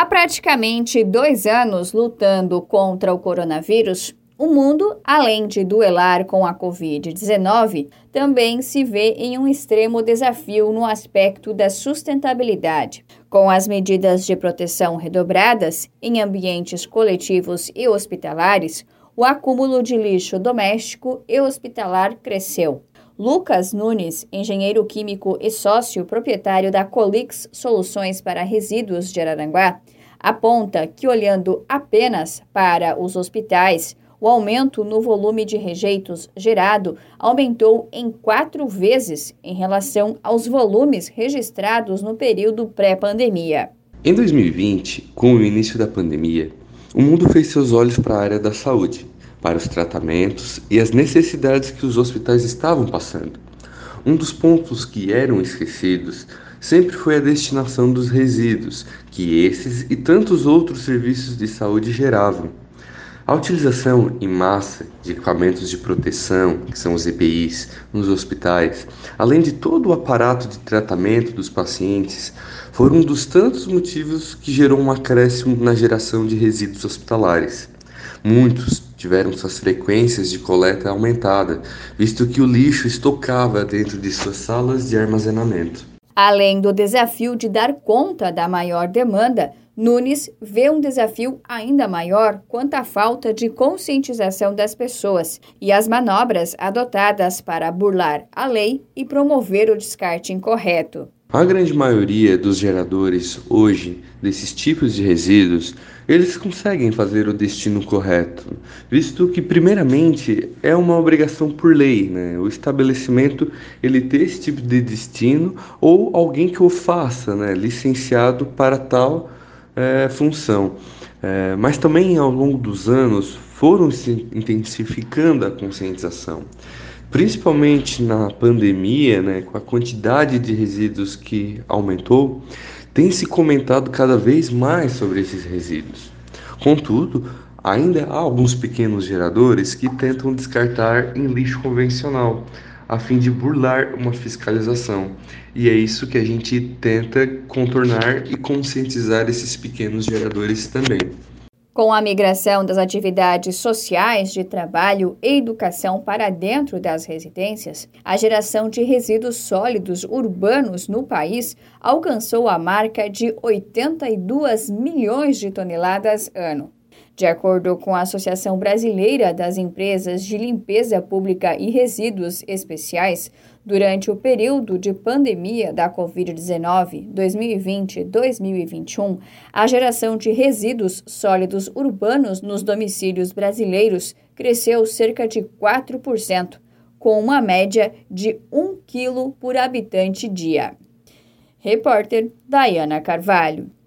Há praticamente dois anos lutando contra o coronavírus, o mundo, além de duelar com a Covid-19, também se vê em um extremo desafio no aspecto da sustentabilidade. Com as medidas de proteção redobradas em ambientes coletivos e hospitalares, o acúmulo de lixo doméstico e hospitalar cresceu. Lucas Nunes, engenheiro químico e sócio proprietário da Colix Soluções para Resíduos de Araranguá, aponta que, olhando apenas para os hospitais, o aumento no volume de rejeitos gerado aumentou em quatro vezes em relação aos volumes registrados no período pré-pandemia. Em 2020, com o início da pandemia, o mundo fez seus olhos para a área da saúde para os tratamentos e as necessidades que os hospitais estavam passando. Um dos pontos que eram esquecidos sempre foi a destinação dos resíduos que esses e tantos outros serviços de saúde geravam. A utilização em massa de equipamentos de proteção, que são os EPIs, nos hospitais, além de todo o aparato de tratamento dos pacientes, foram um dos tantos motivos que gerou um acréscimo na geração de resíduos hospitalares. Muitos tiveram suas frequências de coleta aumentada, visto que o lixo estocava dentro de suas salas de armazenamento. Além do desafio de dar conta da maior demanda, Nunes vê um desafio ainda maior quanto à falta de conscientização das pessoas e as manobras adotadas para burlar a lei e promover o descarte incorreto. A grande maioria dos geradores hoje desses tipos de resíduos, eles conseguem fazer o destino correto, visto que primeiramente é uma obrigação por lei, né? O estabelecimento ele ter esse tipo de destino ou alguém que o faça, né? Licenciado para tal é, função. É, mas também ao longo dos anos foram se intensificando a conscientização principalmente na pandemia, né, com a quantidade de resíduos que aumentou, tem se comentado cada vez mais sobre esses resíduos. Contudo, ainda há alguns pequenos geradores que tentam descartar em lixo convencional, a fim de burlar uma fiscalização. E é isso que a gente tenta contornar e conscientizar esses pequenos geradores também. Com a migração das atividades sociais de trabalho e educação para dentro das residências, a geração de resíduos sólidos urbanos no país alcançou a marca de 82 milhões de toneladas ano. De acordo com a Associação Brasileira das Empresas de Limpeza Pública e Resíduos Especiais, durante o período de pandemia da Covid-19 2020-2021, a geração de resíduos sólidos urbanos nos domicílios brasileiros cresceu cerca de 4%, com uma média de 1 kg por habitante dia. Repórter Diana Carvalho.